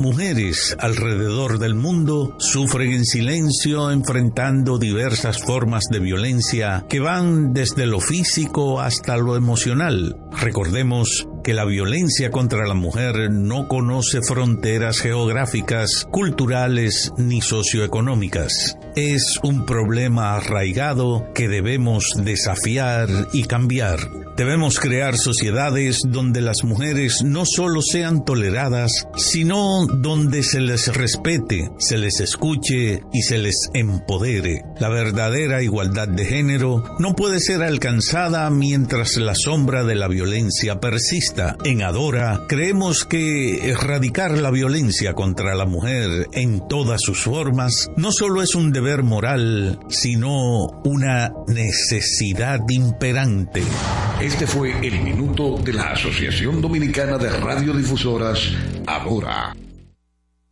Mujeres alrededor del mundo sufren en silencio enfrentando diversas formas de violencia que van desde lo físico hasta lo emocional. Recordemos que la violencia contra la mujer no conoce fronteras geográficas, culturales ni socioeconómicas. Es un problema arraigado que debemos desafiar y cambiar. Debemos crear sociedades donde las mujeres no solo sean toleradas, sino donde se les respete, se les escuche y se les empodere. La verdadera igualdad de género no puede ser alcanzada mientras la sombra de la violencia persista. En Adora creemos que erradicar la violencia contra la mujer en todas sus formas no solo es un deber moral, sino una necesidad imperante. Este fue el minuto de la Asociación Dominicana de Radiodifusoras, Ahora.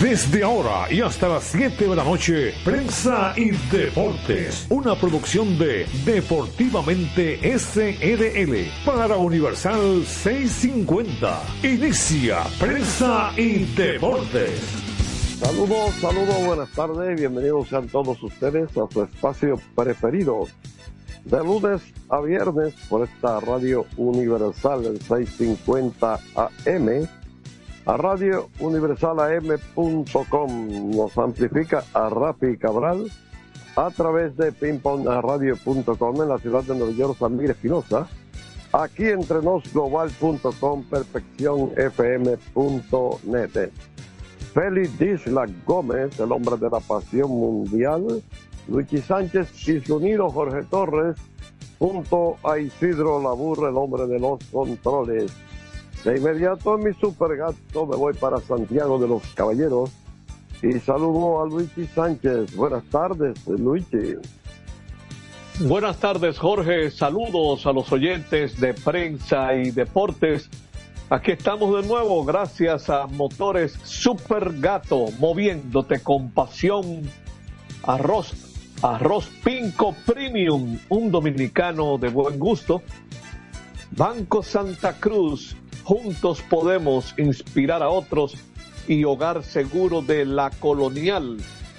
Desde ahora y hasta las 7 de la noche, Prensa y Deportes, una producción de Deportivamente SRL para Universal 650. Inicia Prensa y Deportes. Saludos, saludos, buenas tardes, bienvenidos sean todos ustedes a su espacio preferido de lunes a viernes por esta radio universal el 650 AM a Radio Universal AM.com nos amplifica a Rafi Cabral a través de pingpongradio.com en la ciudad de Nueva York, San Miguel Espinosa, aquí entre nosglobal.com, perfeccionfm.net. Félix Disla Gómez, el hombre de la pasión mundial, Luigi Sánchez, Unido Jorge Torres, junto a Isidro Laburre, el hombre de los controles. De inmediato en mi supergato me voy para Santiago de los Caballeros y saludo a Luigi Sánchez. Buenas tardes, Luigi. Buenas tardes, Jorge. Saludos a los oyentes de prensa y deportes. Aquí estamos de nuevo gracias a Motores Super Gato, moviéndote con pasión. Arroz, arroz Pinco Premium, un dominicano de buen gusto. Banco Santa Cruz, juntos podemos inspirar a otros y Hogar Seguro de la Colonial.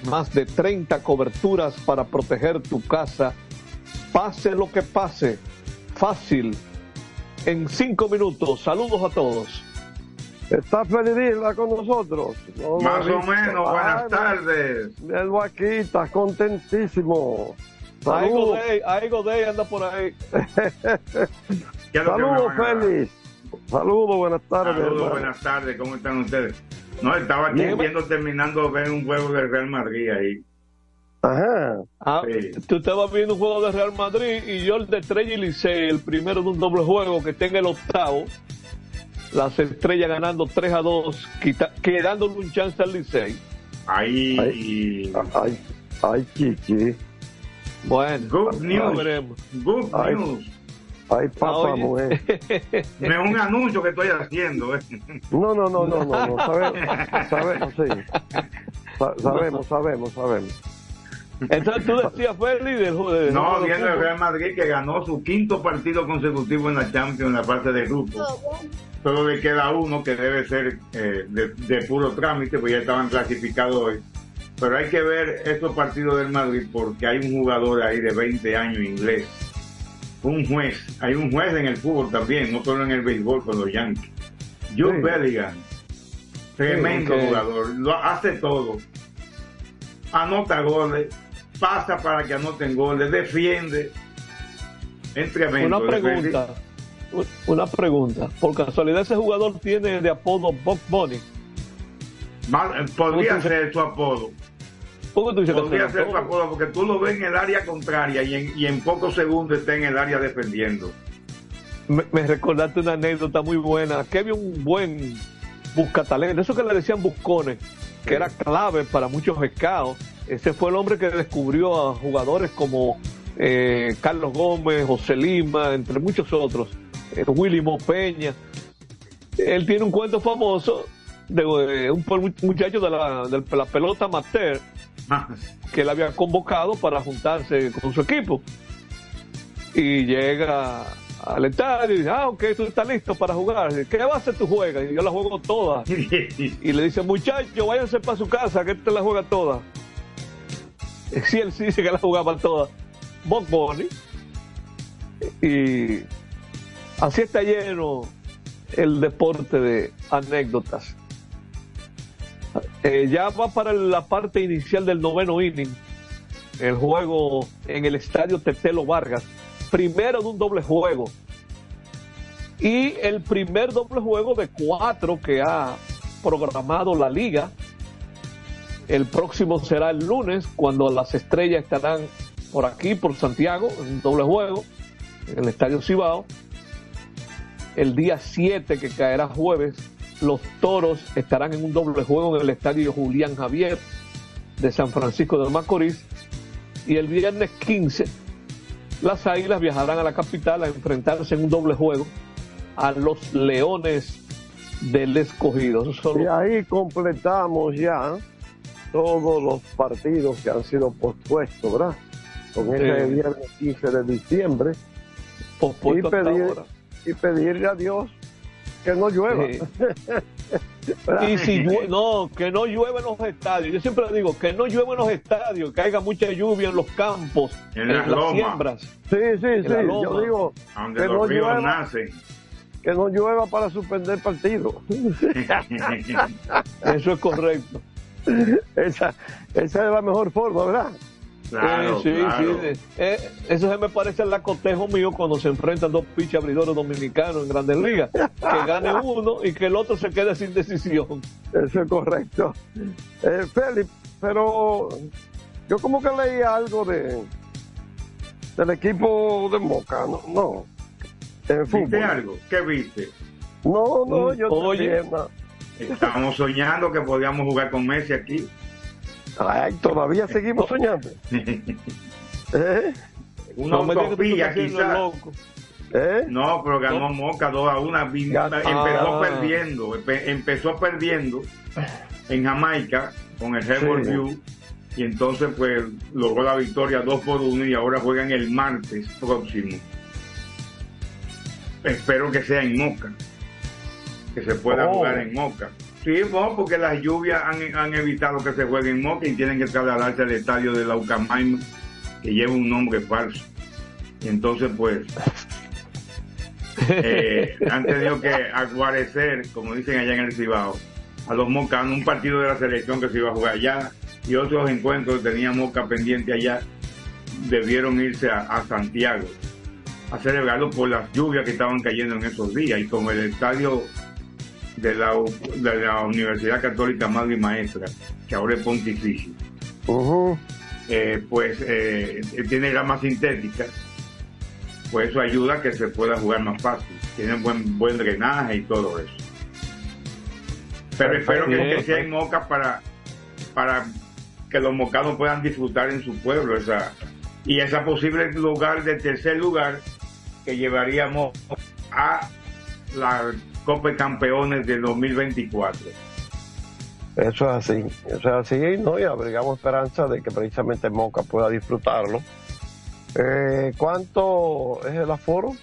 Más de 30 coberturas para proteger tu casa. Pase lo que pase, fácil en cinco minutos. Saludos a todos. ¿Está feliz con nosotros? Más o menos, buenas tardes. El aquí, estás contentísimo. Saludos. Aigo Day anda por ahí. Saludos, Félix. Saludos, buenas tardes. Saludos, buenas tardes. ¿Cómo están ustedes? No, estaba aquí viendo, terminando de ver un juego del Real Madrid ahí. Ajá. Ah, Tú estabas viendo un juego de Real Madrid y yo el de Estrella y Licey, el primero de un doble juego que tenga el octavo. Las estrellas ganando 3 a 2, quedándole un chance al Licey. Ahí. Ay, ay, ay, chichi. Bueno, good news. veremos. Good Ay. news. Ay, papá, mujer. No es un anuncio que estoy haciendo. ¿eh? No, no, no, no, no, no. Sabemos, sabemos, sí. Sa- sabemos, sabemos, sabemos. Entonces tú decías, fue el líder. joder, No, de viendo el. Real Madrid que ganó su quinto partido consecutivo en la Champions en la parte de grupo. Solo le queda uno que debe ser eh, de, de puro trámite, pues ya estaban clasificados hoy. Pero hay que ver estos partidos del Madrid porque hay un jugador ahí de 20 años inglés. Un juez. Hay un juez en el fútbol también, no solo en el béisbol con los Yankees. Jude Sí. Bellingham. Tremendo Sí, jugador. Lo hace todo. Anota goles. Pasa para que anoten goles. Defiende. Tremendo. Una pregunta. Una pregunta. Por casualidad, ese jugador tiene de apodo Bob Bunny. Mal- Podría ser su apodo. ¿Por qué tú dices Podría ser porque tú lo ves en el área contraria y en, y en pocos segundos está en el área defendiendo. Me, recordaste una anécdota muy buena. Que había un buen buscatalento, eso que le decían buscones, que era clave para muchos pescados. Ese fue el hombre que descubrió a jugadores como eh, Carlos Gómez, José Lima, entre muchos otros, eh, Willy Mopeña. Él tiene un cuento famoso de, un muchacho de la, de la pelota amateur. Que él había convocado para juntarse con su equipo. Y llega al estadio y dice, ah, ok, tú estás listo para jugar. ¿Qué base tú juegas? Y yo la juego toda. y le dice, muchacho, váyanse para su casa, que este la juega toda. Sí, él sí dice que la jugaba toda. Bob Bunny. Y así está lleno el deporte de anécdotas. Eh, ya va para la parte inicial del noveno inning. El juego en el estadio Tetelo Vargas. Primero de un doble juego. Y el primer doble juego de cuatro que ha programado la liga. El próximo será el lunes, cuando las estrellas estarán por aquí, por Santiago, en doble juego, en el Estadio Cibao. El día 7, que caerá jueves, los toros estarán en un doble juego en el Estadio Julián Javier de San Francisco de Macorís. Y el viernes 15, las águilas viajarán a la capital a enfrentarse en un doble juego a los leones del escogido. Y ahí completamos ya todos los partidos que han sido pospuestos, ¿verdad? Con ese viernes 15 de diciembre. Y, pedir, y pedirle a Dios que no llueva. y si no, que no llueva en los estadios. Yo siempre digo que no llueva en los estadios, que haya mucha lluvia en los campos, en, las, siembras. Sí, sí, sí. Yo digo que no llueva, que no llueva para suspender partido. Eso es correcto. Esa, esa es la mejor forma, ¿verdad? Sí, sí, eh, eso se me parece al cotejo mío cuando se enfrentan dos piches abridores dominicanos en Grandes Ligas. Que gane uno y que el otro se quede sin decisión. Eso es correcto. Eh, Félix, pero yo como que leí algo de del equipo de Moca, ¿no? no ¿Viste algo? ¿Qué viste? No, no, yo Oye, Estábamos soñando que podíamos jugar con Messi aquí. Ay, todavía seguimos soñando. ¿Eh? Una no utopía, quizás. ¿Eh? No, pero ganó Moca 2 a 1. Empezó perdiendo. Empezó perdiendo en Jamaica con el Herbert View. Y entonces, pues, logró la victoria 2 por 1 y ahora juegan el martes próximo. Espero que sea en Moca. Que se pueda oh. jugar en Moca. Sí, porque las lluvias han, evitado que se juegue en Moca y tienen que trasladarse al estadio de la Ucamaima, que lleva un nombre falso. Y entonces, pues, eh, han tenido que aguarecer, como dicen allá en el Cibao, a los mocanos, un partido de la selección que se iba a jugar allá y otros encuentros que tenía Moca pendiente allá, debieron irse a, Santiago a celebrarlo por las lluvias que estaban cayendo en esos días y como el estadio de la, de la Universidad Católica Madre y Maestra, que ahora es pontificio. Eh, pues eh, tiene grama sintética, pues eso ayuda a que se pueda jugar más fácil. Tiene buen, buen drenaje y todo eso. Pero espero que, sea en Moca para, para que los mocanos puedan disfrutar en su pueblo esa, y esa posible lugar de tercer lugar que llevaríamos a la Copa de Campeones del 2024. Eso es así, eso es así, ¿no? Y abrigamos esperanza de que precisamente Moca pueda disfrutarlo. Eh, ¿Cuánto es el aforo?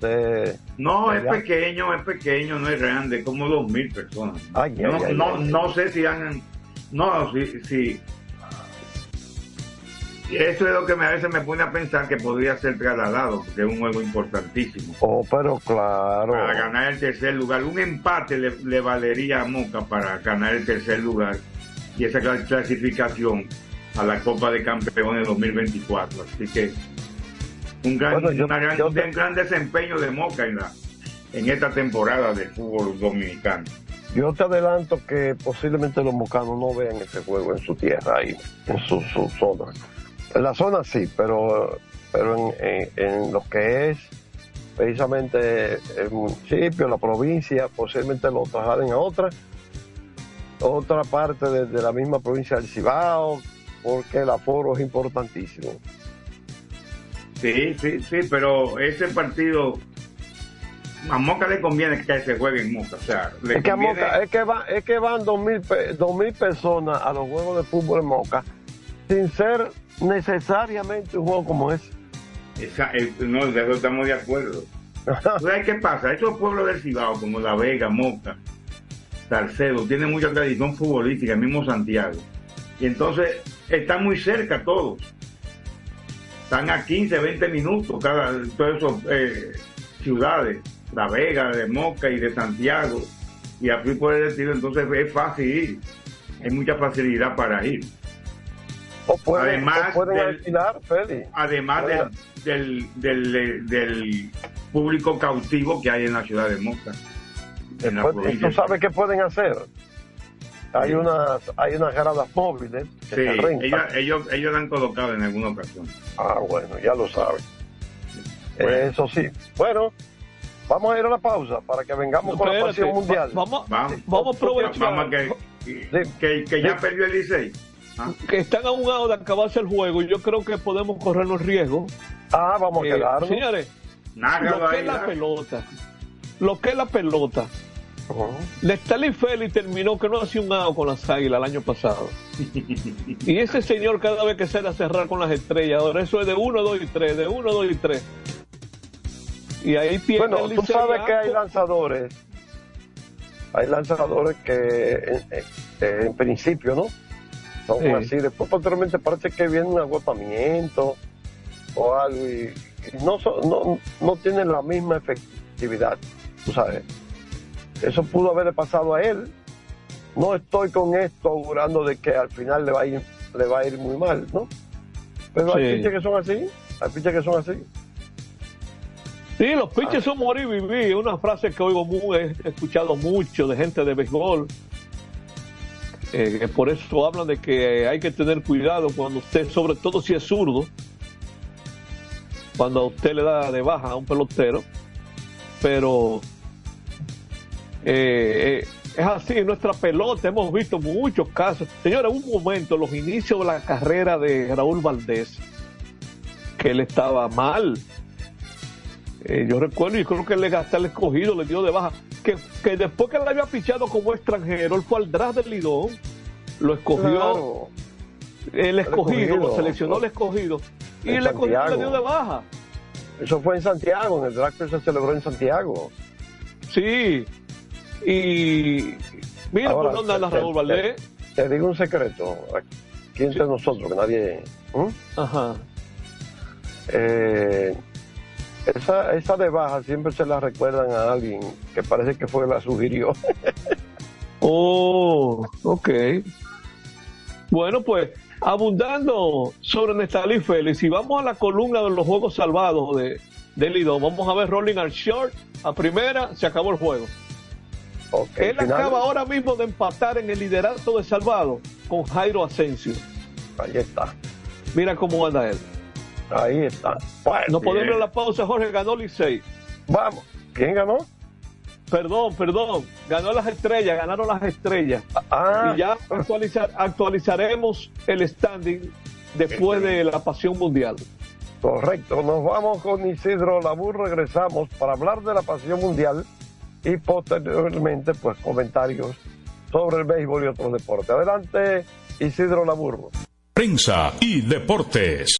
De, no, es pequeño, es pequeño, no es grande, como dos mil personas. no, no, sé si han, no, si, si eso es lo que a veces me pone a pensar que podría ser trasladado, porque es un juego importantísimo. Oh, pero claro. Para ganar el tercer lugar. Un empate le, valería a Moca para ganar el tercer lugar y esa clasificación a la Copa de Campeones 2024. Así que un gran, gran, desempeño de Moca en, la, en esta temporada del fútbol dominicano. Yo te adelanto que posiblemente los mocanos no vean ese juego en su tierra, ahí, en su, zona. En la zona sí, pero, pero en, en, lo que es precisamente el municipio, la provincia, posiblemente lo trasladen a otra, otra parte de, la misma provincia del Cibao, porque el aforo es importantísimo. Sí, sí, sí, pero ese partido a Moca le conviene que se juegue en Moca. O sea, es, que es, que va, es que van dos mil, dos mil personas a los juegos de fútbol en Moca sin ser necesariamente un juego como ese. Esa, no, de eso estamos de acuerdo. ¿Sabes qué pasa? Esos pueblos del Cibao, como La Vega, Moca, Salcedo, tienen mucha tradición futbolística, el mismo Santiago. Y entonces están muy cerca todos. Están a 15, 20 minutos cada, todas esas eh, ciudades. La Vega, de Moca y de Santiago, y así por el estilo, entonces es fácil ir, hay mucha facilidad para ir. Además del, además del, del, público cautivo que hay en la ciudad de Moca. ¿Tú sabes qué pueden hacer? Hay unas hay unas gradas móviles que sí, ellos, ellos, ellos han colocado en alguna ocasión. Ah, bueno, ya lo saben. Eso sí. Bueno, Vamos a ir a la pausa para que vengamos con la pasión mundial. vamos, vamos, vamos a aprovechar. que, que, ya perdió el Licey. Que están a un lado de acabarse el juego y yo creo que podemos corrernos riesgo. Ah, vamos a eh, quedar. Señores, lo que es la pelota, lo que es la pelota. Uh Félix terminó que no hacía un lado con las águilas el año pasado. y ese señor cada vez que sale a cerrar con las estrellas, ahora eso es de 1, 2 y 3, de 1, 2 y 3. Y ahí Bueno, tú sabes que hay lanzadores. Hay lanzadores que en, principio, ¿no? Son así. Después, posteriormente, parece que viene un agotamiento o algo y, no, no, no tienen la misma efectividad. Tú sabes. Eso pudo haberle pasado a él. No estoy con esto augurando de que al final le va a ir, le va a ir muy mal, ¿no? Pero hay fichas que son así. Hay fichas que son así. Sí, los pitches son morir y vivir. Una frase que oigo muy, he escuchado mucho de gente de béisbol. Eh, por eso hablan de que hay que tener cuidado cuando usted, sobre todo si es zurdo, cuando usted le da de baja a un pelotero. Pero eh, eh, es así, nuestra pelota hemos visto muchos casos. Señora, un momento, los inicios de la carrera de Raúl Valdés, que él estaba mal, yo recuerdo y creo que le gasté el escogido, le dio de baja. Que, que después que le había pichado como extranjero, él fue al draft del Lidón, lo escogió el escogido, lo seleccionó el escogido y el escogido le dio de baja. Eso fue en Santiago, en el draft se celebró en Santiago. Sí, y mira por dónde anda Raúl Valdés. Te, digo un secreto, aquí entre nosotros, que nadie. Ajá. Eh, esa, esa de baja siempre se la recuerdan a alguien que parece que fue la sugirió. oh, ok. Bueno, pues abundando sobre Nestalí Félix, y vamos a la columna de los juegos salvados de, de Lido, vamos a ver Rolling al short, a primera, se acabó el juego. él acaba ahora mismo de empatar en el liderato de salvado con Jairo Asensio. Ahí está. Mira cómo anda él. Ahí está. no podemos ir a la pausa, Jorge. Ganó Licey. Vamos. ¿Quién ganó? Perdón, perdón. Ganó las estrellas, ganaron las estrellas. Ah. Y ya actualizaremos el standing después de la pasión mundial. Correcto. Nos vamos con Isidro Labur. Regresamos para hablar de la pasión mundial y posteriormente, pues, comentarios sobre el béisbol y otros deportes. Adelante, Isidro Laburro. Prensa y deportes.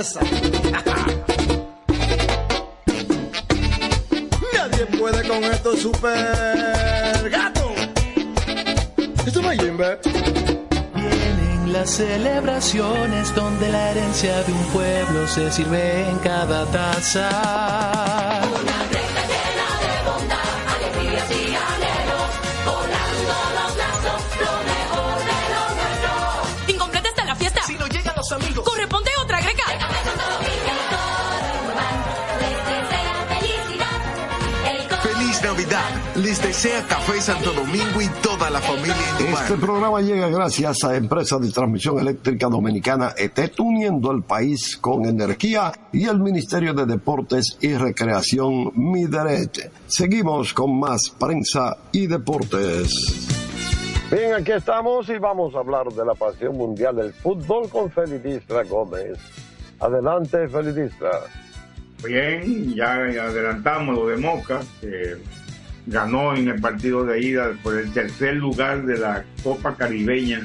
pieza. Nadie puede con estos super gatos. Esto no es Jimbe. en las celebraciones donde la herencia de un pueblo se sirve en cada taza. Desea Café Santo Domingo y toda la familia Indumar. Este programa llega gracias a Empresa de Transmisión Eléctrica Dominicana ET, uniendo el país con energía y el Ministerio de Deportes y Recreación Mideret. Seguimos con más prensa y deportes. Bien, aquí estamos y vamos a hablar de la pasión mundial del fútbol con Felidistra Gómez. Adelante, Felidistra. Bien, ya adelantamos lo de Moca, que ganó en el partido de ida por el tercer lugar de la Copa Caribeña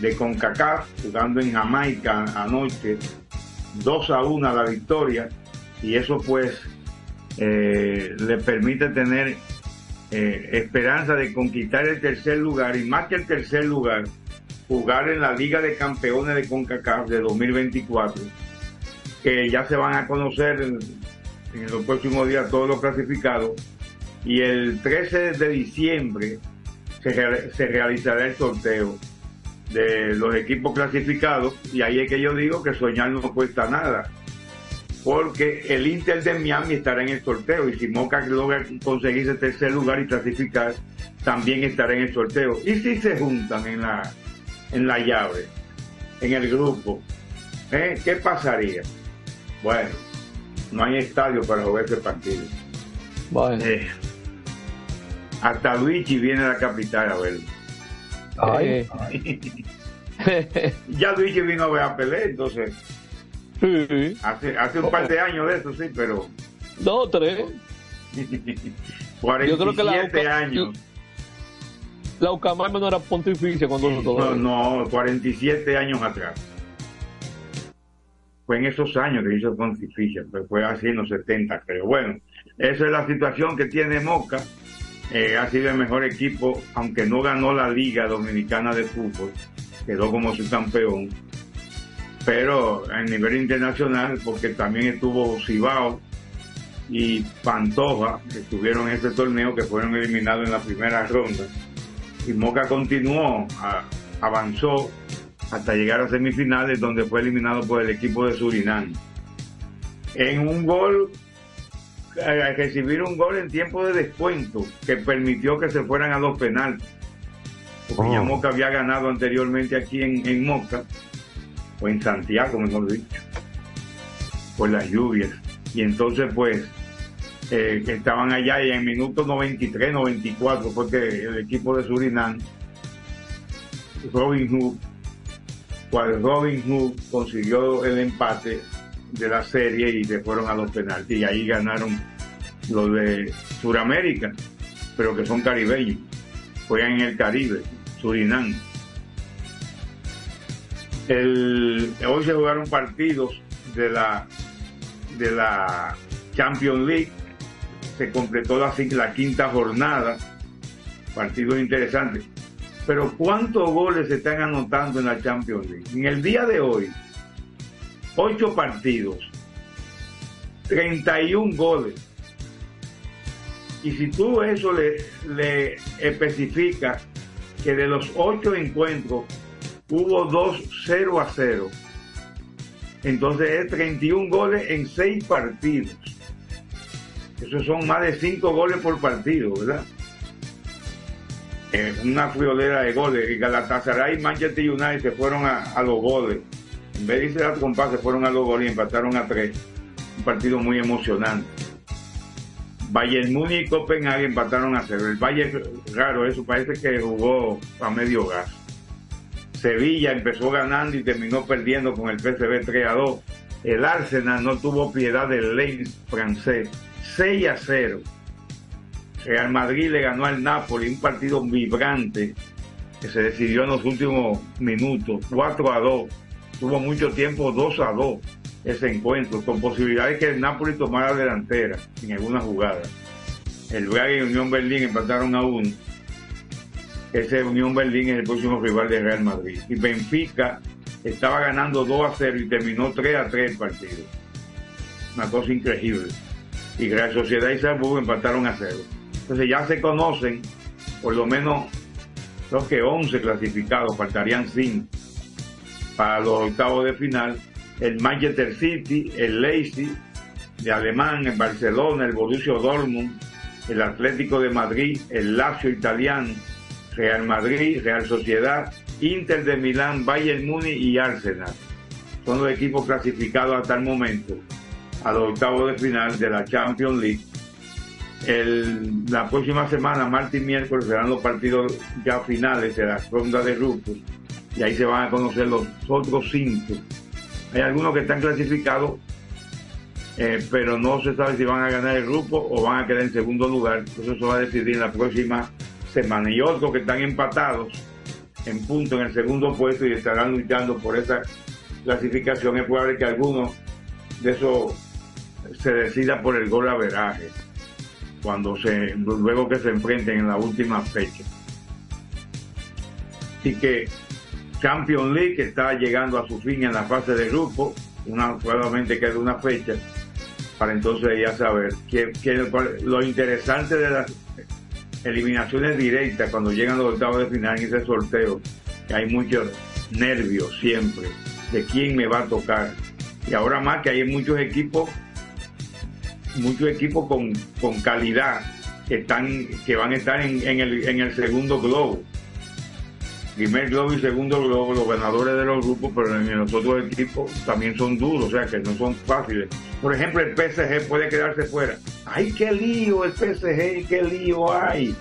de CONCACAF, jugando en Jamaica anoche, 2 a 1 la victoria, y eso pues eh, le permite tener eh, esperanza de conquistar el tercer lugar, y más que el tercer lugar, jugar en la Liga de Campeones de CONCACAF de 2024 que ya se van a conocer en, en los próximos días todos los clasificados y el 13 de diciembre se, rea- se realizará el sorteo de los equipos clasificados y ahí es que yo digo que soñar no cuesta nada porque el Inter de Miami estará en el sorteo y si Moca logra conseguir ese tercer lugar y clasificar también estará en el sorteo y si se juntan en la en la llave en el grupo ¿eh? ¿qué pasaría? Bueno, no hay estadio para jugar ese partido. Eh, hasta Luigi viene a la capital a verlo. Ay. ya Luigi vino a ver a Pelé, entonces. Hace, hace un par de años de eso, sí, pero. Dos, tres. 47 Yo creo que la Uca- años. La Ucamame no era pontificia cuando No, no, 47 años atrás. Fue en esos años que hizo Pontificia, pero fue así en los 70, creo. Bueno, esa es la situación que tiene Moca. Eh, ha sido el mejor equipo, aunque no ganó la Liga Dominicana de Fútbol, quedó como su campeón. Pero a nivel internacional, porque también estuvo Cibao y Pantoja, que estuvieron en este torneo, que fueron eliminados en la primera ronda. Y Moca continuó, avanzó hasta llegar a semifinales, donde fue eliminado por el equipo de Surinam. En un gol, a recibir un gol en tiempo de descuento, que permitió que se fueran a dos penales. Porque ya Oh. Moca había ganado anteriormente aquí en, en Moca, o en Santiago, mejor dicho, por las lluvias. Y entonces, pues, eh, que estaban allá y en minutos 93, 94 fue que el equipo de Surinam, Robin Hood, cual Robin Hood consiguió el empate de la serie y se fueron a los penaltis y ahí ganaron los de Sudamérica, pero que son caribeños, juegan en el Caribe, Surinam. Hoy se jugaron partidos de la de la Champions League, se completó la, la quinta jornada, partidos interesantes. Pero ¿cuántos goles se están anotando en la Champions League? En el día de hoy, ocho partidos, 31 goles. Y si tú eso le, le especificas que de los ocho encuentros hubo dos 0 a 0, entonces es 31 goles en seis partidos. Esos son más de cinco goles por partido, ¿verdad? Eh, una friolera de goles. Galatasaray y Manchester United se fueron a, a los goles. En vez de compás, se fueron a los goles y empataron a tres. Un partido muy emocionante. Bayern Múnich y Copenhague empataron a cero. El Bayern, raro, eso parece que jugó a medio gas. Sevilla empezó ganando y terminó perdiendo con el PSV 3 a 2. El Arsenal no tuvo piedad del Lens francés. 6 a 0. Real Madrid le ganó al Napoli un partido vibrante que se decidió en los últimos minutos, 4 a 2. Tuvo mucho tiempo 2 a 2 ese encuentro, con posibilidades que el Napoli tomara delantera en alguna jugada. El Braga y Unión Berlín empataron a 1. ese Unión Berlín es el próximo rival de Real Madrid. Y Benfica estaba ganando 2 a 0 y terminó 3 a 3 el partido. Una cosa increíble. Y Real Sociedad y Salzburgo empataron a 0. Entonces ya se conocen, por lo menos, creo que 11 clasificados, faltarían 5 para los octavos de final. El Manchester City, el Leipzig de Alemán, el Barcelona, el Borussia Dortmund, el Atlético de Madrid, el Lazio italiano, Real Madrid, Real Sociedad, Inter de Milán, Bayern Múnich y Arsenal. Son los equipos clasificados hasta el momento a los octavos de final de la Champions League. La próxima semana, martes y miércoles, serán los partidos ya finales de la ronda de grupos y ahí se van a conocer los otros cinco. Hay algunos que están clasificados, eh, pero no se sabe si van a ganar el grupo o van a quedar en segundo lugar. Eso se va a decidir en la próxima semana. Y otros que están empatados en punto en el segundo puesto y estarán luchando por esa clasificación. Es probable que alguno de esos se decida por el gol averaje cuando se luego que se enfrenten en la última fecha. Así que Champions League que está llegando a su fin en la fase de grupo, una, solamente queda una fecha para entonces ya saber que, que lo interesante de las eliminaciones directas cuando llegan los octavos de final en ese sorteo, que hay muchos nervios siempre de quién me va a tocar. Y ahora más que hay muchos equipos, muchos equipos con, con calidad que están, que van a estar en el, en el segundo globo. Primer globo y segundo globo, los ganadores de los grupos, pero en los otros equipos también son duros, o sea que no son fáciles. Por ejemplo, el PSG puede quedarse fuera. ¡Ay, qué lío el PSG! ¡Qué lío hay!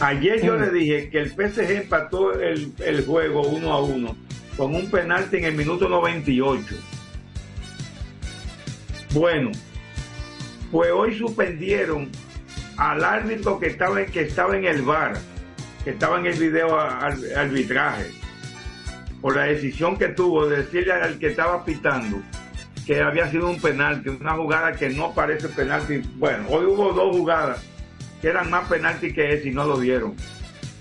Ayer yo le dije que el PSG empató el, el juego uno a uno con un penalti en el minuto 98. Bueno, pues hoy suspendieron al árbitro que estaba que estaba en el bar, que estaba en el video arbitraje, por la decisión que tuvo de decirle al que estaba pitando que había sido un penalti, una jugada que no parece penalti. Bueno, hoy hubo dos jugadas que eran más penalti que ese y no lo dieron.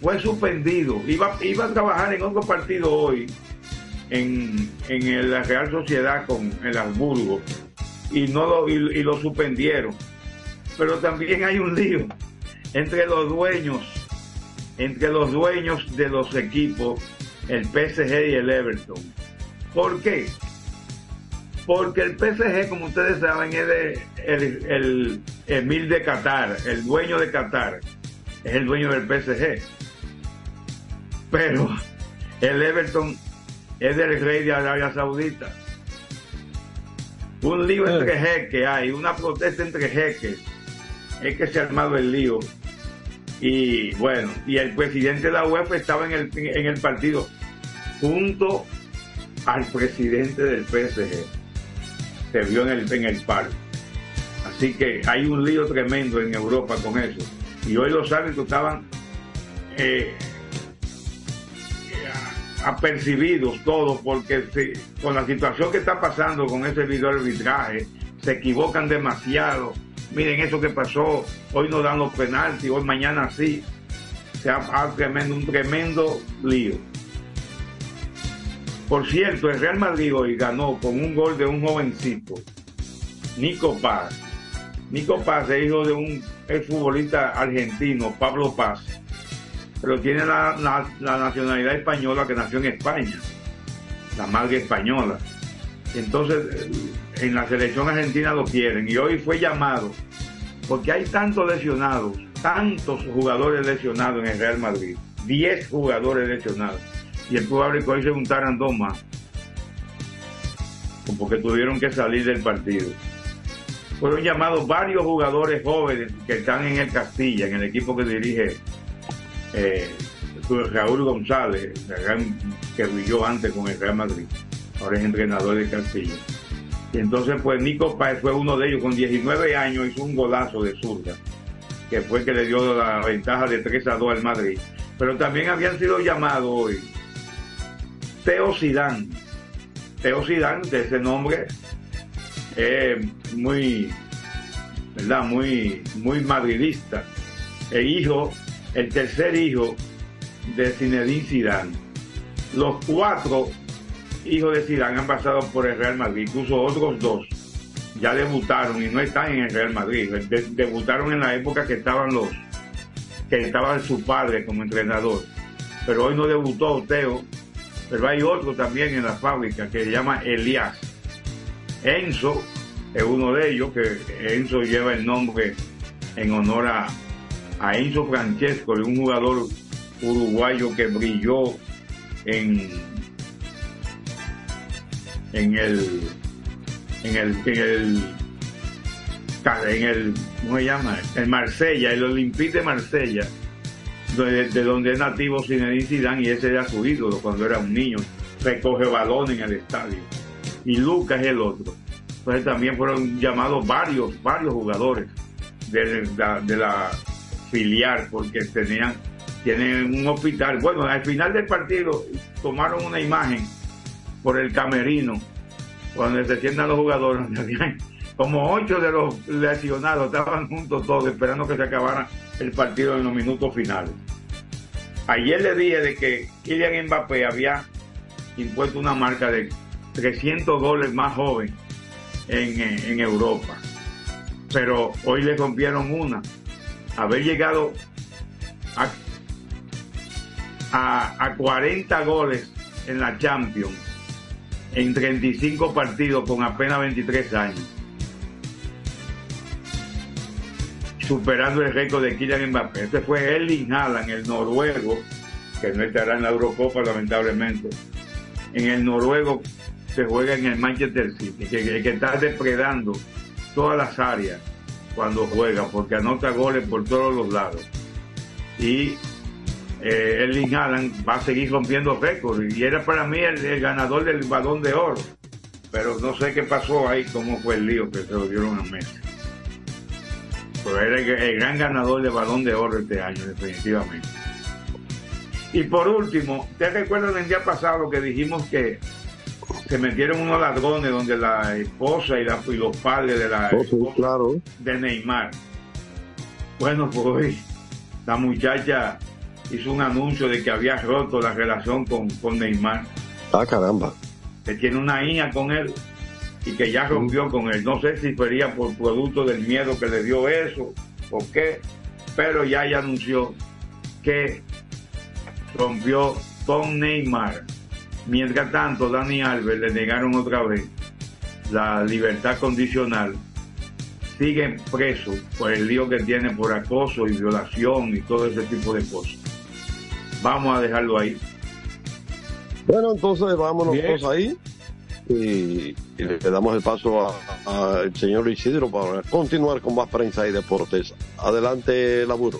Fue suspendido. Iba, iba a trabajar en otro partido hoy, en, en la Real Sociedad con el Habsburgo, y, no lo, y lo suspendieron. Pero también hay un lío entre los dueños, entre los dueños de los equipos, el PSG y el Everton. ¿Por qué? Porque el PSG, como ustedes saben, es de, el, el Emir de Qatar, el dueño de Qatar, es el dueño del PSG. Pero el Everton es del rey de Arabia Saudita. Un lío entre jeques hay, una protesta entre jeques. Es que se ha armado el lío. Y bueno, y el presidente de la UEFA estaba en el, en el partido junto al presidente del PSG. Se vio en el, en el parque. Así que hay un lío tremendo en Europa con eso. Y hoy los árbitros estaban eh, apercibidos todos porque se- con la situación que está pasando con ese video arbitraje, se equivocan demasiado. Miren eso que pasó, hoy no dan los penaltis, hoy mañana sí. Se ha, tremendo, un tremendo lío. Por cierto, el Real Madrid hoy ganó con un gol de un jovencito, Nico Paz. Nico Paz es hijo de un futbolista argentino, Pablo Paz, pero tiene la- la nacionalidad española que nació en España, la madre española. Entonces, en la selección argentina lo quieren y hoy fue llamado, porque hay tantos lesionados, tantos jugadores lesionados en el Real Madrid, 10 jugadores lesionados, y es probable que hoy se juntaran dos más, porque tuvieron que salir del partido. Fueron llamados varios jugadores jóvenes que están en el Castilla, en el equipo que dirige eh, Raúl González, que brilló antes con el Real Madrid, ahora es entrenador de Castilla. Y entonces, pues Nico Páez fue uno de ellos, con 19 años hizo un golazo de zurda, que fue el que le dio la ventaja de 3 a 2 al Madrid. Pero también habían sido llamados hoy Teo Sidán. Teo Sidán, de ese nombre, eh, muy, ¿verdad? Muy, muy madridista. El hijo, el tercer hijo de Zinedine Zidane. Los cuatro hijos de Zidane han pasado por el Real Madrid, incluso otros dos ya debutaron y no están en el Real Madrid. De- debutaron en la época que estaban los que estaba su padre como entrenador. Pero hoy no debutó Teo, pero hay otro también en la fábrica que se llama Elias. Enzo es uno de ellos, que Enzo lleva el nombre en honor a, a Enzo Francesco, un jugador uruguayo que brilló en, en el en el en el en el ¿cómo se llama? el Marsella, el Olympique de Marsella de, de donde es nativo Zinedine Zidane y ese era su ídolo cuando era un niño. Recoge balón en el estadio. Y Lucas es el otro. Entonces también fueron llamados varios varios jugadores de la filial porque tenían tienen un hospital. Bueno al final del partido tomaron una imagen por el camerino cuando se sientan los jugadores como ocho de los lesionados estaban juntos todos esperando que se acabara el partido en los minutos finales. Ayer le dije de que Kylian Mbappé había impuesto una marca de 300 goles más joven en, eh, en Europa. Pero hoy le rompieron una. Haber llegado a, a, a 40 goles en la Champions en 35 partidos con apenas 23 años. Superando el récord de Kylian Mbappé. Este fue Erling Haaland, el noruego, que no estará en la Eurocopa lamentablemente. En el noruego se juega en el Manchester City, que, que está depredando todas las áreas cuando juega, porque anota goles por todos los lados. Y eh, Erling Haaland va a seguir rompiendo récords y era para mí el, el ganador del balón de oro. Pero no sé qué pasó ahí cómo fue el lío que se lo dieron a Messi. Pero era el, el gran ganador del balón de oro este año definitivamente. Y por último ¿te recuerdas el día pasado que dijimos que se metieron unos ladrones donde la esposa y, la, y los padres de la Oh, sí, claro. de Neymar bueno pues hoy la muchacha hizo un anuncio de que había roto la relación con, con Neymar, Ah, caramba. que tiene una hija con él y que ya rompió con él. No sé si sería por producto del miedo que le dio eso o qué, pero ya ella anunció que rompió con Neymar. Mientras tanto, Dani Alves le negaron otra vez la libertad condicional. Sigue preso por el lío que tiene por acoso y violación y todo ese tipo de cosas. Vamos a dejarlo ahí. Bueno, entonces vámonos todos ahí y, y le damos el paso al señor Isidro para continuar con más prensa y deportes. Adelante, laburo.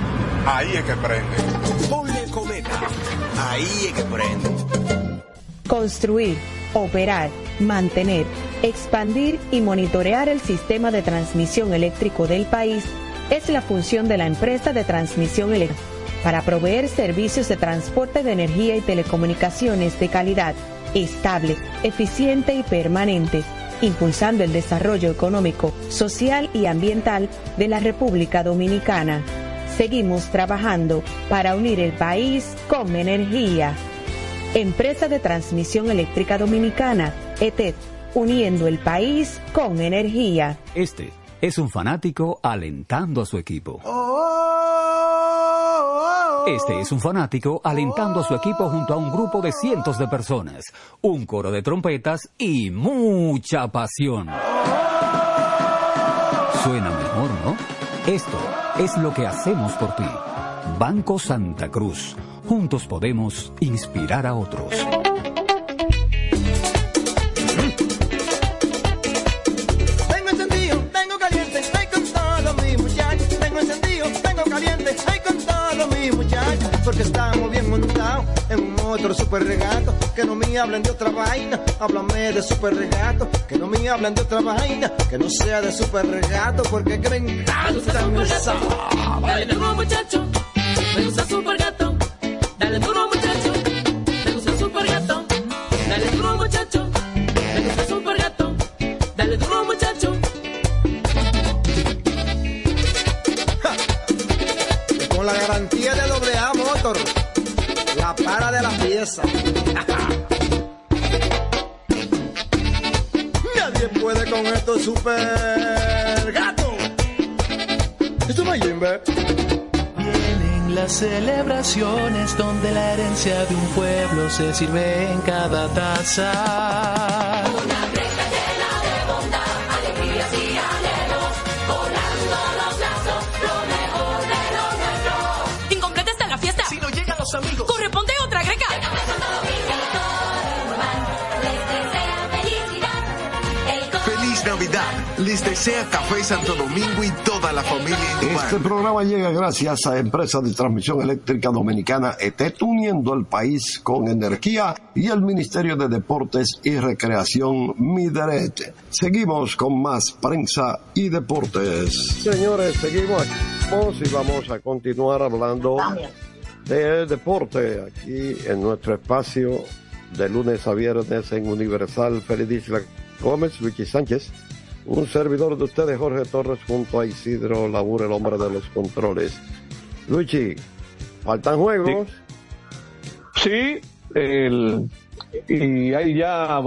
Ahí es que prende. Ponle cometa. Ahí es que prende. Construir, operar, mantener, expandir y monitorear el sistema de transmisión eléctrico del país es la función de la empresa de transmisión eléctrica para proveer servicios de transporte de energía y telecomunicaciones de calidad, estable, eficiente y permanente, impulsando el desarrollo económico, social y ambiental de la República Dominicana. Seguimos trabajando para unir el país con energía. Empresa de Transmisión Eléctrica Dominicana, ETED, uniendo el país con energía. Este es un fanático alentando a su equipo. Este es un fanático alentando a su equipo junto a un grupo de cientos de personas, un coro de trompetas y mucha pasión. Suena mejor, ¿no? Esto es lo que hacemos por ti. Banco Santa Cruz. Juntos podemos inspirar a otros. Tengo encendido, tengo caliente, ay con todos mis muchachos. Tengo encendido, tengo caliente, ay con todos mis muchachos. Porque estamos bien montados en un otro super regato. Que no me hablen de otra vaina, háblame de super regato. Que no me hablen de otra vaina, que no sea de super regato. Porque que me encanta esa. Muchacho, me gusta super gato. La para de la pieza. Nadie puede con esto super gato. Esto no Jimbe. Vienen las celebraciones donde la herencia de un pueblo se sirve en cada taza. Desea Café Santo Domingo y toda la familia. Este programa llega gracias a Empresa de Transmisión Eléctrica Dominicana ETET, uniendo el país con energía y el Ministerio de Deportes y Recreación Mideret. Seguimos con más prensa y deportes. Señores, seguimos aquí y vamos a continuar hablando de deporte aquí en nuestro espacio de lunes a viernes en Universal. Feliz Isla Gómez, Luigi Sánchez Un servidor de ustedes, Jorge Torres, junto a Isidro Labur, el hombre de los controles. Luigi, faltan juegos. Sí, y hay ya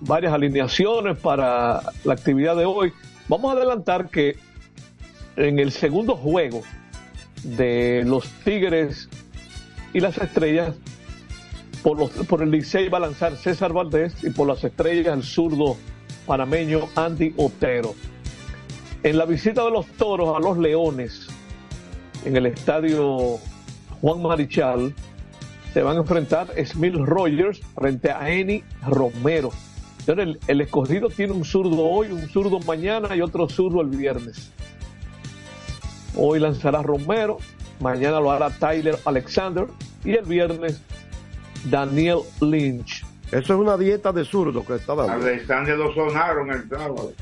varias alineaciones para la actividad de hoy. Vamos a adelantar que en el segundo juego de los Tigres y las Estrellas, por, por el Licey va a lanzar César Valdés y por las Estrellas el zurdo panameño Andy Otero. En la visita de los Toros a los Leones, en el estadio Juan Marichal, se van a enfrentar Smith Rogers frente a Eni Romero. El escogido tiene un zurdo hoy, un zurdo mañana y otro zurdo el viernes. Hoy lanzará Romero, mañana lo hará Tyler Alexander y el viernes Daniel Lynch. Eso es una dieta de zurdo que está dando. Alexander lo sonaron el sábado.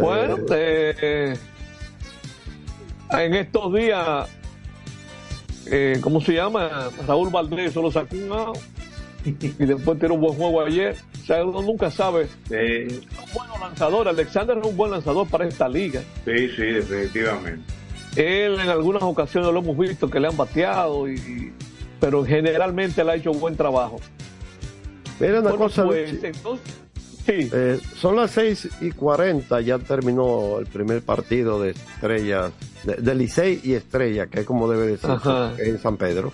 Bueno, eh, en estos días, eh, ¿cómo se llama? Raúl Valdés solo sacó un out y después tiene un buen juego ayer. O sea, uno nunca sabe. Es un buen lanzador. Alexander es un buen lanzador para esta liga. Sí, sí, definitivamente. Él en algunas ocasiones lo hemos visto que le han bateado, y, pero generalmente él ha hecho buen trabajo. Mira una Bueno, cosa, pues, Luchi. entonces, sí. Eh, son las 6 y 40, ya terminó el primer partido de estrellas, de, de Licey y Estrella, que es como debe decir Ajá. en San Pedro.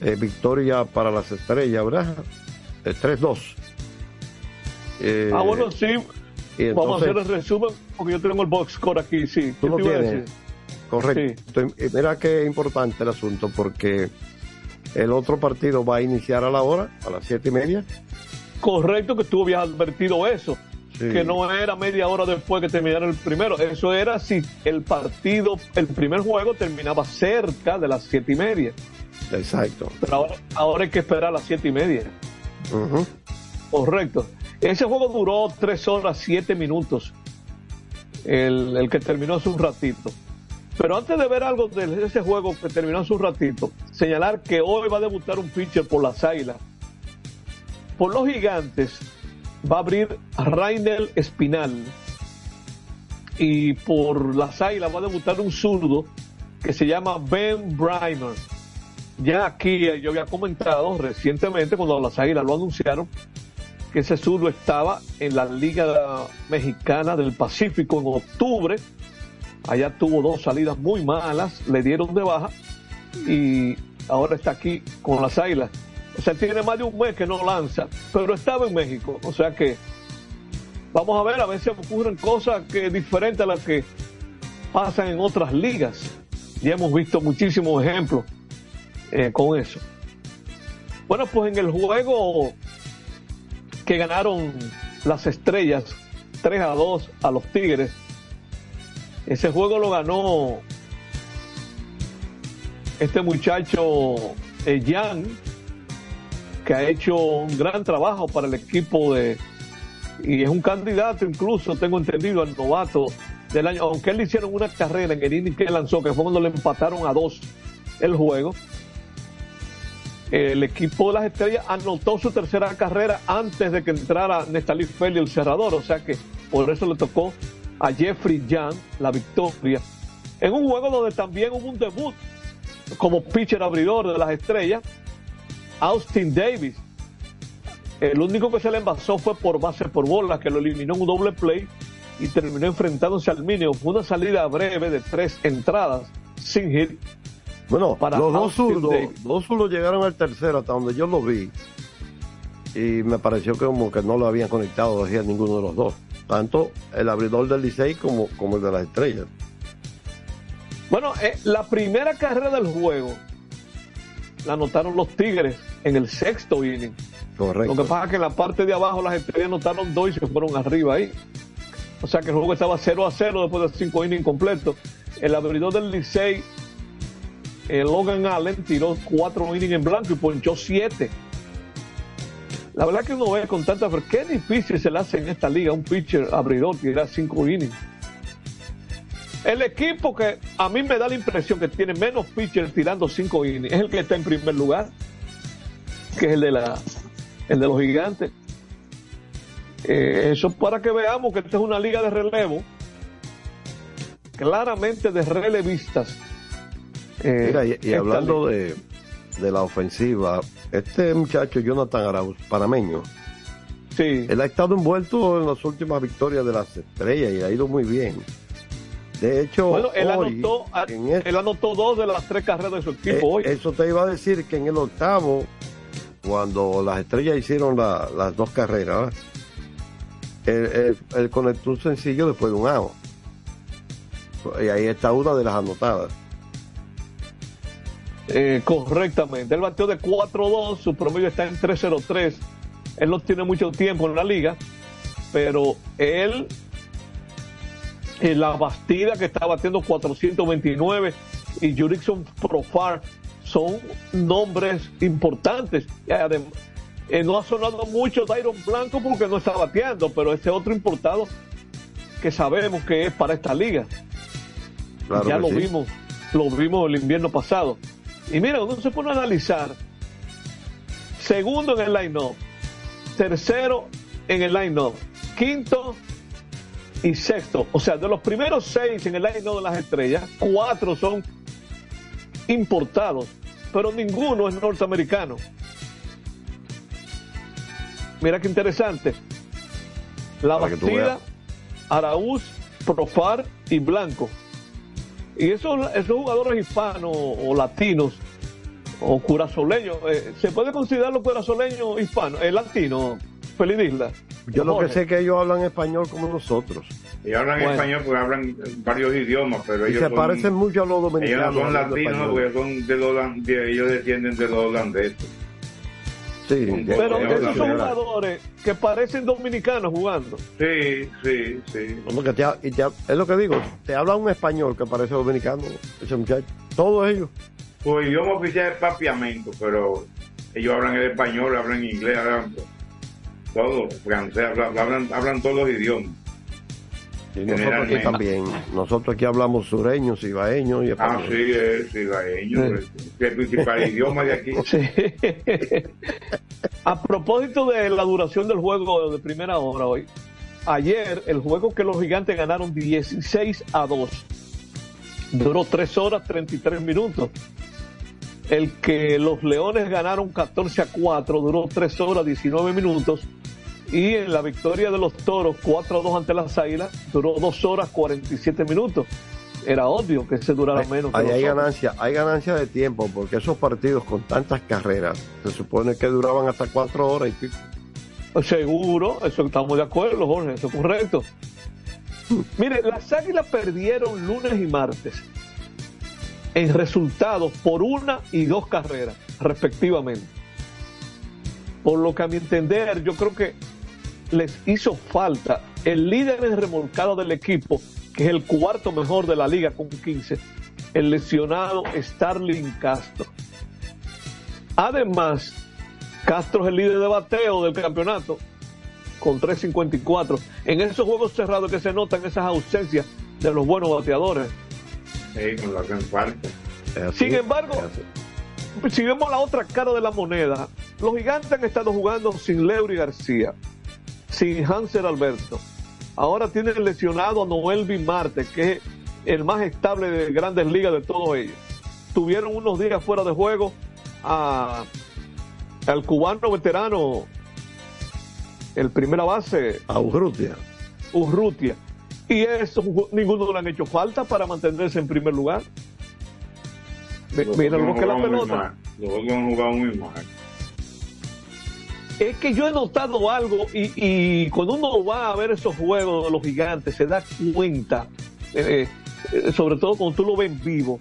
Eh, victoria para las estrellas, ¿verdad? Eh, 3-2. Eh, ah, bueno, sí. y Vamos a hacer el resumen porque yo tengo el box score aquí, sí. Tú ¿Qué lo tienes. Correcto. Y Mira qué importante el asunto, porque el otro partido va a iniciar a la hora, a las siete y media. Correcto que tú habías advertido eso. Sí. Que no era media hora después que terminara el primero. Eso era si el partido, el primer juego terminaba cerca de las siete y media. Exacto. Pero ahora, ahora hay que esperar a las siete y media. Correcto. Ese juego duró tres horas, siete minutos. El, el que terminó hace un ratito. Pero antes de ver algo de ese juego que terminó hace un ratito, señalar que hoy va a debutar un pitcher por las águilas. Por los gigantes va a abrir Rainel Espinal. Y por las águilas va a debutar un zurdo que se llama Ben Brymer. Ya aquí eh, yo había comentado recientemente cuando las águilas lo anunciaron que ese zurdo estaba en la Liga Mexicana del Pacífico en octubre. Allá tuvo dos salidas muy malas, le dieron de baja y ahora está aquí con las águilas. O sea, tiene más de un mes que no lanza, pero estaba en México. O sea que vamos a ver, a si ocurren cosas que diferentes a las que pasan en otras ligas. Ya hemos visto muchísimos ejemplos eh, con eso. Bueno, pues en el juego que ganaron las estrellas 3 a 2 a los Tigres, ese juego lo ganó este muchacho eh, que ha hecho un gran trabajo para el equipo de y es un candidato incluso, tengo entendido, al novato del año, aunque él le hicieron una carrera en el inning que lanzó, que fue cuando le empataron a dos el juego. El equipo de las estrellas anotó su tercera carrera antes de que entrara Nestalí Feli, el cerrador, o sea que por eso le tocó a Jeffrey Jan la victoria. En un juego donde también hubo un debut como pitcher abridor de las estrellas, Austin Davis. El único que se le envasó fue por base por bola, que lo eliminó en un doble play y terminó enfrentándose al mínimo. Fue una salida breve de tres entradas sin hit. Bueno, para los dos zurdos, dos zurdos llegaron al tercero hasta donde yo lo vi. Y me pareció que como que no lo habían conectado todavía ninguno de los dos. Tanto el abridor del Licey como, como el de las estrellas. Bueno, eh, la primera carrera del juego la anotaron los Tigres en el sexto inning. Correcto. Lo que pasa es que en la parte de abajo las estrellas anotaron dos y se fueron arriba ahí. O sea que el juego estaba 0 a 0 después de cinco innings completos. El abridor del Licey, eh, Logan Allen, tiró cuatro innings en blanco y ponchó siete. La verdad que uno ve con tanta... Qué difícil se le hace en esta liga a un pitcher abridor tirar cinco innings. El equipo que a mí me da la impresión que tiene menos pitchers tirando cinco innings es el que está en primer lugar, que es el de la el de los gigantes. Eh, eso para que veamos que esta es una liga de relevo, claramente de relevistas. Eh, Mira, y, hablando liga. de, de la ofensiva, este muchacho Jonathan Arauz, panameño, sí. él ha estado envuelto en las últimas victorias de las estrellas y ha ido muy bien. De hecho, Bueno, él hoy, anotó, a- en este- él anotó dos de las tres carreras de su eh, equipo hoy. eso te iba a decir que en el octavo, cuando las estrellas hicieron la- las dos carreras, ¿verdad? él, él- él conectó un sencillo después de un out. Y ahí está una de las anotadas. Eh, correctamente. Él bateó de 4-2, su promedio está en 3-0-3. Él no tiene mucho tiempo en la liga, pero él, en la Bastida que está batiendo 429 y Jurickson Profar son nombres importantes. Eh, no ha sonado mucho Dairon Blanco porque no está bateando, pero este otro importado que sabemos que es para esta liga Claro ya lo sí. vimos, lo vimos el invierno pasado. Y mira, uno se pone a analizar, segundo en el line-up, tercero en el line-up, quinto y sexto. O sea, de los primeros seis en el line-up de las estrellas, cuatro son importados, pero ninguno es norteamericano. Mira qué interesante. La Para Bastida. Araúz, Profar y Blanco. Y esos, esos jugadores hispanos o latinos o curazoleños, eh, ¿se puede considerar los curazoleños hispanos, eh, latinos, Feliz Isla? Yo lo que sé es que ellos hablan español como nosotros. Y hablan Bueno. español porque hablan varios idiomas, pero Y ellos se son- parecen mucho a los Ellos dominicanos. no son latinos, porque son de los de- ellos descienden de los holandeses. Sí, Pero de- de- esos son jugadores que parecen dominicanos jugando. Sí, sí, sí. Que te te es lo que digo, te habla un español que parece dominicano, ese muchacho. Todos ellos. Su idioma oficial es papiamento, pero ellos hablan el español, hablan inglés, hablan todo, francés, hablan, hablan, hablan todos los idiomas. Y nosotros aquí también. Nosotros aquí hablamos sureños, ibaeños y Ah, español. sí, es cibaeño, es el principal idioma de aquí. A propósito de la duración del juego de primera hora hoy, ayer el juego que los gigantes ganaron 16 a 2 duró 3 horas 33 minutos. El que los leones ganaron 14 a 4 duró 3 horas 19 minutos. Y en la victoria de los toros 4 a 2 ante las águilas duró 2 horas 47 minutos. Era obvio que se durara menos. que Ahí hay ganancia, hay ganancia de tiempo, porque esos partidos con tantas carreras se supone que duraban hasta cuatro horas y pico. Seguro, eso estamos de acuerdo, Jorge, eso es correcto. Mire, las águilas perdieron lunes y martes en resultados por una y dos carreras, respectivamente. Por lo que a mi entender, yo creo que les hizo falta el líder en remolcada del equipo, que es el cuarto mejor de la liga con 15, el lesionado Starling Castro. Además, Castro es el líder de bateo del campeonato con 3.54. En esos juegos cerrados que se notan esas ausencias de los buenos bateadores. Sí, con lo que falta. Sin embargo, si vemos la otra cara de la moneda, los gigantes han estado jugando sin Leury García, sin Hanser Alberto. Ahora tienen lesionado a Noel Marte, que es el más estable de grandes ligas de todos ellos. Tuvieron unos días fuera de juego a, al cubano veterano, el primera base. A Urrutia. Urrutia. Y eso ninguno le han hecho falta para mantenerse en primer lugar. Mira lo que es la pelota. Los otros han jugado muy mal. Es que yo he notado algo y, y cuando uno va a ver esos juegos de los gigantes se da cuenta, eh, eh, sobre todo cuando tú lo ves vivo,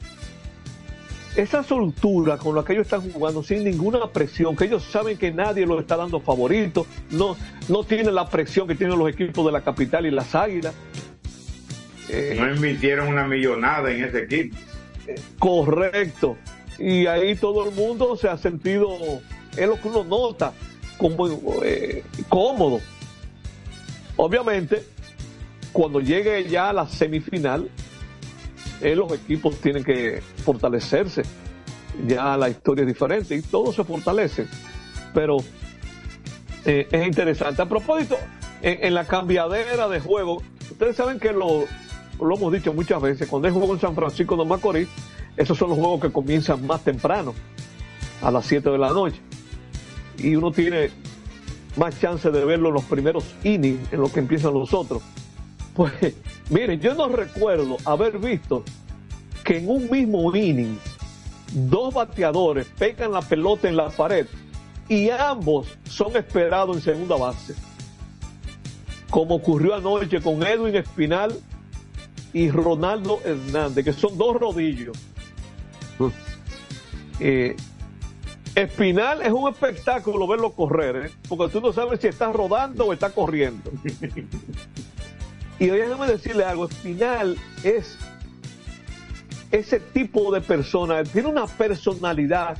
esa soltura con la que ellos están jugando sin ninguna presión, que ellos saben que nadie los está dando favorito, no, no tienen la presión que tienen los equipos de la capital y las águilas. Eh, No invirtieron una millonada en ese equipo. Correcto. Y ahí todo el mundo se ha sentido, es lo que uno nota, eh, cómodo. Obviamente, cuando llegue ya a la semifinal, eh, los equipos tienen que fortalecerse. Ya la historia es diferente y todos se fortalecen. Pero eh, es interesante. A propósito, en, en la cambiadera de juego. Ustedes saben que lo, lo hemos dicho muchas veces, cuando hay juego en San Francisco de Macorís, esos son los juegos que comienzan más temprano, a las 7 de la noche. Y uno tiene más chance de verlo en los primeros innings, en lo que empiezan los otros. Pues, miren, yo no recuerdo haber visto que en un mismo inning dos bateadores pegan la pelota en la pared y ambos son esperados en segunda base. Como ocurrió anoche con Edwin Espinal y Ronaldo Hernández, que son dos rodillos. Eh, Espinal es un espectáculo verlo correr, ¿eh? porque tú no sabes si está rodando o está corriendo. y déjame decirle algo, Espinal es ese tipo de persona, tiene una personalidad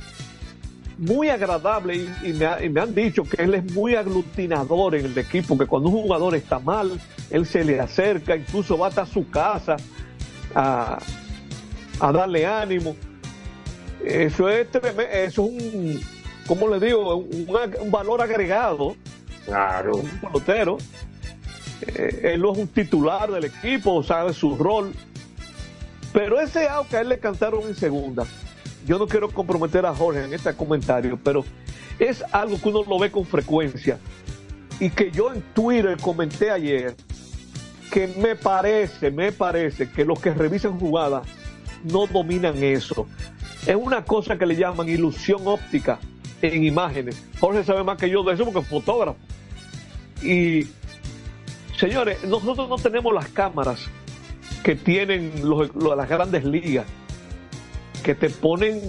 muy agradable y, me han dicho que él es muy aglutinador en el equipo, que cuando un jugador está mal, él se le acerca, incluso va hasta su casa a darle ánimo. Eso es, eso es un, ¿cómo le digo? Un, un valor agregado. Claro. Un pelotero. Eh, él no es un titular del equipo, sabe su rol. Pero ese out que a él le cantaron en segunda, yo no quiero comprometer a Jorge en este comentario, pero es algo que uno lo ve con frecuencia. Y que yo en Twitter comenté ayer que me parece, me parece que los que revisan jugadas no dominan eso. Es una cosa que le llaman ilusión óptica en imágenes. Jorge sabe más que yo de eso porque es fotógrafo. Y señores, nosotros no tenemos las cámaras que tienen las grandes ligas, que te ponen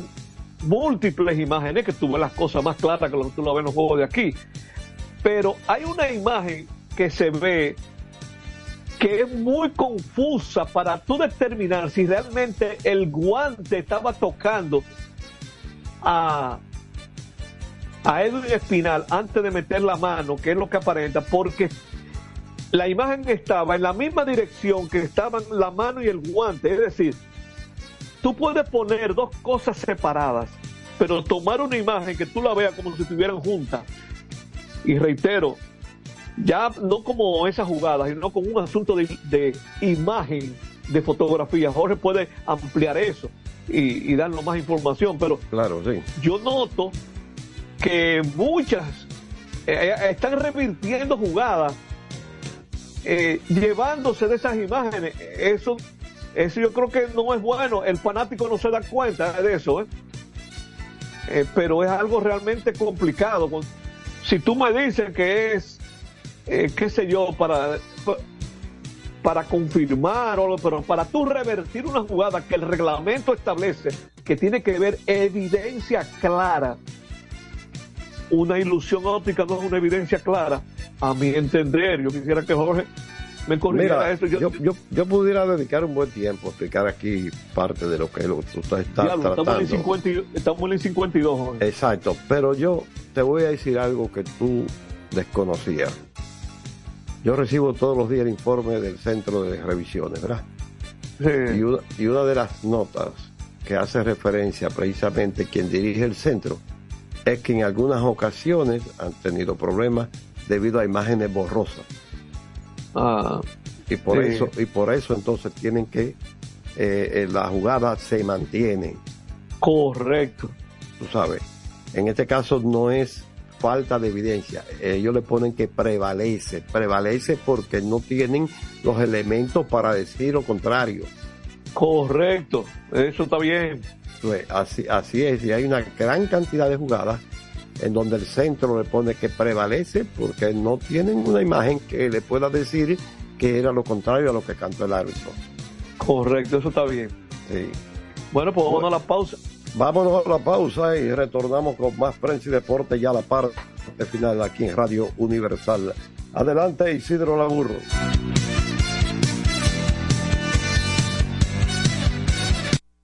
múltiples imágenes, que tú ves las cosas más claras que lo que tú lo ves en los juegos de aquí. Pero hay una imagen que se ve que es muy confusa para tú determinar si realmente el guante estaba tocando a, a Edwin Espinal antes de meter la mano, que es lo que aparenta, porque la imagen estaba en la misma dirección que estaban la mano y el guante. Es decir, tú puedes poner dos cosas separadas, pero tomar una imagen que tú la veas como si estuvieran juntas. Y reitero, ya no como esa jugada, sino como un asunto de, de imagen, de fotografía. Jorge puede ampliar eso y, y darnos más información, pero Claro, sí. yo noto que muchas eh, eh, están revirtiendo jugadas, eh, llevándose de esas imágenes. Eso, eso yo creo que no es bueno. El fanático no se da cuenta de eso, ¿eh? Pero es algo realmente complicado. Con- Si tú me dices que es, eh, qué sé yo, para, para confirmar, o, pero para tú revertir una jugada que el reglamento establece que tiene que ver evidencia clara, una ilusión óptica no es una evidencia clara, a mi entender. Yo quisiera que Jorge me corrigiera Mira, eso. yo, yo, yo pudiera dedicar un buen tiempo a explicar aquí parte de lo que lo, tú estás Diablo, estamos, en tratando. el 50 y- estamos en el 52, Jorge. Exacto, pero yo te voy a decir algo que tú desconocías. Yo recibo todos los días el informe del centro de revisiones, ¿verdad? Y, una, y una de las notas que hace referencia precisamente quien dirige el centro es que en algunas ocasiones han tenido problemas debido a imágenes borrosas. y por sí. eso y por eso entonces tienen que eh, eh, la jugada se mantiene. Correcto. Tú sabes. En este caso no es falta de evidencia. Ellos le ponen que prevalece. Prevalece porque no tienen los elementos para decir lo contrario. Correcto. Eso está bien. Pues, así, así es. Y hay una gran cantidad de jugadas en donde el centro le pone que prevalece porque no tienen una imagen que le pueda decir que era lo contrario a lo que cantó el árbitro. Correcto, eso está bien. Sí. Bueno, pues vámonos a la pausa. Vámonos a la pausa y retornamos con más prensa y deporte ya a la parte final aquí en Radio Universal. Adelante Isidro Laburro.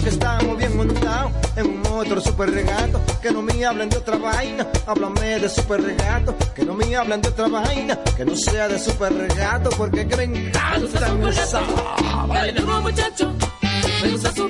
Porque estamos bien montados en un motor super regato. Que no me hablen de otra vaina, háblame de super regato. Que no me hablen de otra vaina, que no sea de super regato. Porque que me encanta esa. Duro muchacho, me gusta super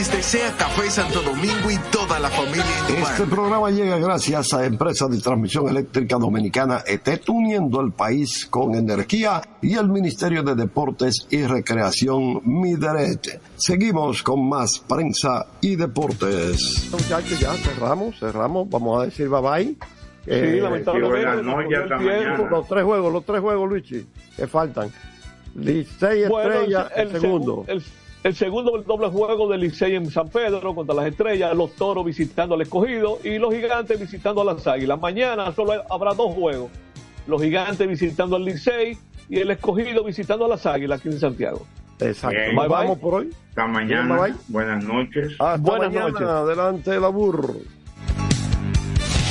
Navidad. Les desea Café Santo Domingo y toda la familia Indumar. Este programa llega gracias a Empresa de Transmisión Eléctrica Dominicana ET, uniendo el país con energía y el Ministerio de Deportes y Recreación Mideret. Seguimos con más prensa y deportes. Muchachos, ya cerramos, cerramos. Vamos a decir bye bye. Sí, lamentablemente, hasta tiempo. mañana. Los tres juegos, los tres juegos, Luigi, que faltan. Licey Bueno, Estrella, el, segundo. El, el segundo el doble juego del Licey en San Pedro contra las estrellas, los toros visitando al escogido y los gigantes visitando a las águilas. Mañana solo habrá dos juegos. Los gigantes visitando al Licey y el escogido visitando a las águilas aquí en Santiago. Exacto. Bien. Bye, vamos bye. por hoy. Hasta mañana. Bye, bye. Buenas noches. Hasta Buenas mañana. noches. Adelante, la burro.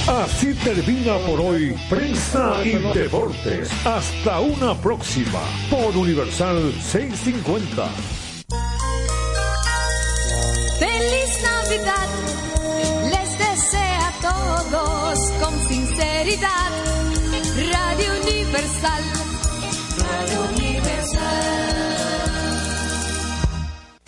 Así termina por hoy Prensa y Deportes. Hasta una próxima por Universal 650. Feliz Navidad, les desea a todos con sinceridad. Radio Universal, Radio Universal.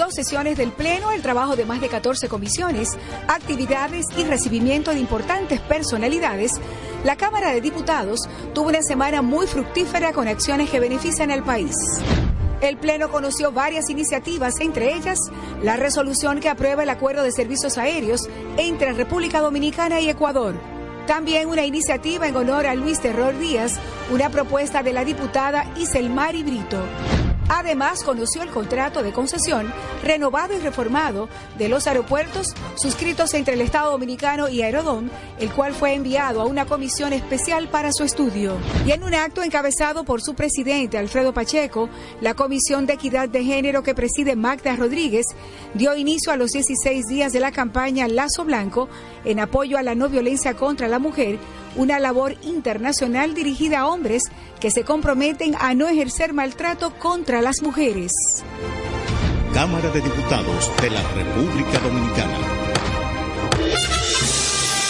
Dos sesiones del Pleno, el trabajo de más de 14 comisiones, actividades y recibimiento de importantes personalidades, la Cámara de Diputados tuvo una semana muy fructífera con acciones que benefician al país. El Pleno conoció varias iniciativas, entre ellas la resolución que aprueba el acuerdo de servicios aéreos entre República Dominicana y Ecuador. También una iniciativa en honor a Luis Terror Díaz, una propuesta de la diputada Iselmari Brito. Además, conoció el contrato de concesión renovado y reformado de los aeropuertos suscritos entre el Estado Dominicano y Aerodón, el cual fue enviado a una comisión especial para su estudio. Y en un acto encabezado por su presidente, Alfredo Pacheco, la Comisión de Equidad de Género que preside Magda Rodríguez dio inicio a los 16 días de la campaña Lazo Blanco en apoyo a la no violencia contra la mujer, una labor internacional dirigida a hombres que se comprometen a no ejercer maltrato contra las mujeres. Cámara de Diputados de la República Dominicana.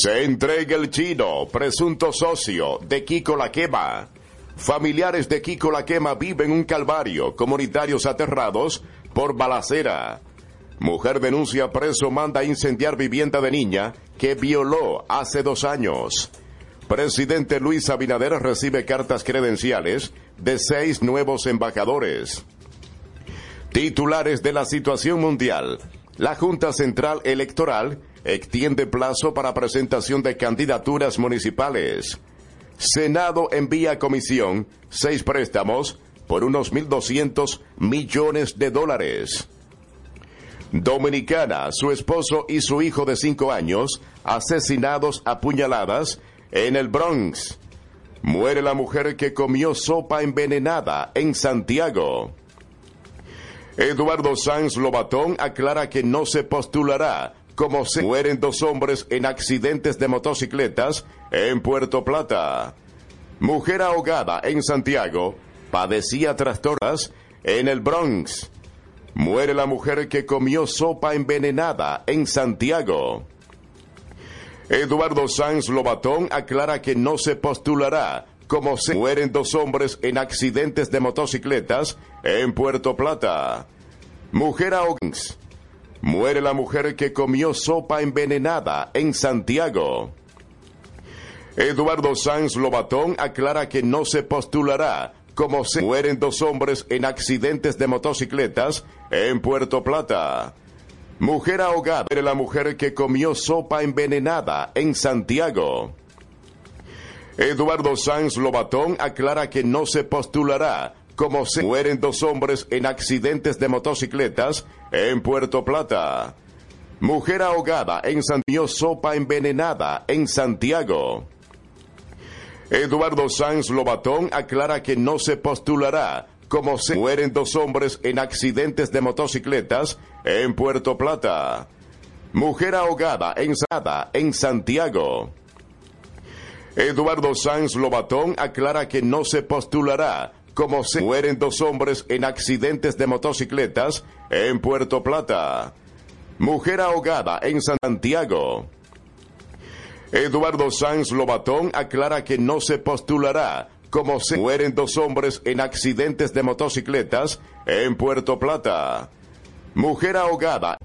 Se entrega el chino, presunto socio de Kiko La Quema. Familiares de Kiko La Quema viven un calvario, comunitarios aterrados por balacera. Mujer denuncia preso manda a incendiar vivienda de niña que violó hace dos años. Presidente Luis Abinader recibe cartas credenciales de seis nuevos embajadores. Titulares de la situación mundial. La Junta Central Electoral extiende plazo para presentación de candidaturas municipales. Senado envía a comisión seis préstamos por unos 1.200 millones de dólares. Dominicana, su esposo y su hijo de cinco años asesinados a puñaladas en el Bronx. Muere la mujer que comió sopa envenenada en Santiago. Eduardo Sanz Lobatón aclara que no se postulará como se mueren dos hombres en accidentes de motocicletas en Puerto Plata. Mujer ahogada en Santiago padecía trastornos en el Bronx. Muere la mujer que comió sopa envenenada en Santiago. Eduardo Sanz Lobatón aclara que no se postulará como se mueren dos hombres en accidentes de motocicletas en Puerto Plata. Mujer ahogada. Muere la mujer que comió sopa envenenada en Santiago. Eduardo Sanz Lobatón aclara que no se postulará como se mueren dos hombres en accidentes de motocicletas en Puerto Plata. Mujer ahogada. Muere la mujer que comió sopa envenenada en Santiago. Eduardo Sanz Lobatón aclara que no se postulará como se mueren dos hombres en accidentes de motocicletas en Puerto Plata. Mujer ahogada en Santiago, sopa envenenada en Santiago. Eduardo Sanz Lobatón aclara que no se postulará como se mueren dos hombres en accidentes de motocicletas en Puerto Plata. Mujer ahogada en, en Santiago. Eduardo Sanz Lobatón aclara que no se postulará como se mueren dos hombres en accidentes de motocicletas en Puerto Plata. Mujer ahogada en Santiago. Eduardo Sanz Lobatón aclara que no se postulará como se mueren dos hombres en accidentes de motocicletas en Puerto Plata. Mujer ahogada.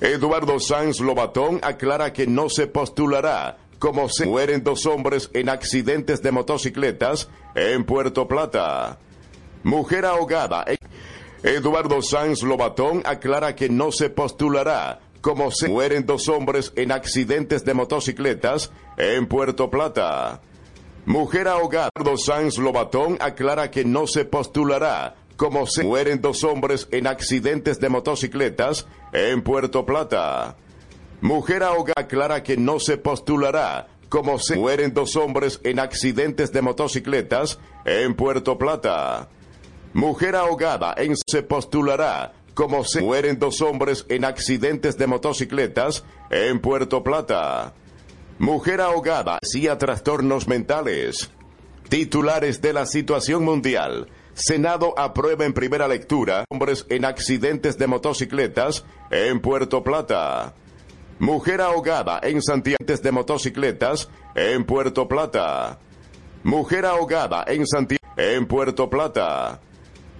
Eduardo Sanz Lobatón aclara que no se postulará como se mueren dos hombres en accidentes de motocicletas en Puerto Plata. Mujer ahogada. Eduardo Sanz Lobatón aclara que no se postulará como se mueren dos hombres en accidentes de motocicletas en Puerto Plata. Mujer ahogada. Eduardo Sanz Lobatón aclara que no se postulará como se mueren dos hombres en accidentes de motocicletas en Puerto Plata. Mujer ahogada aclara que no se postulará como se mueren dos hombres en accidentes de motocicletas en Puerto Plata. Mujer ahogada en se postulará como se mueren dos hombres en accidentes de motocicletas en Puerto Plata. Mujer ahogada hacía trastornos mentales. Titulares de la situación mundial. Senado aprueba en primera lectura hombres en accidentes de motocicletas en Puerto Plata. Mujer ahogada en Santiago de motocicletas en Puerto Plata. Mujer ahogada en Santiago en Puerto Plata.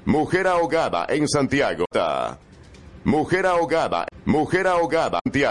Mujer ahogada en Santiago. Mujer ahogada. Mujer ahogada Santiago.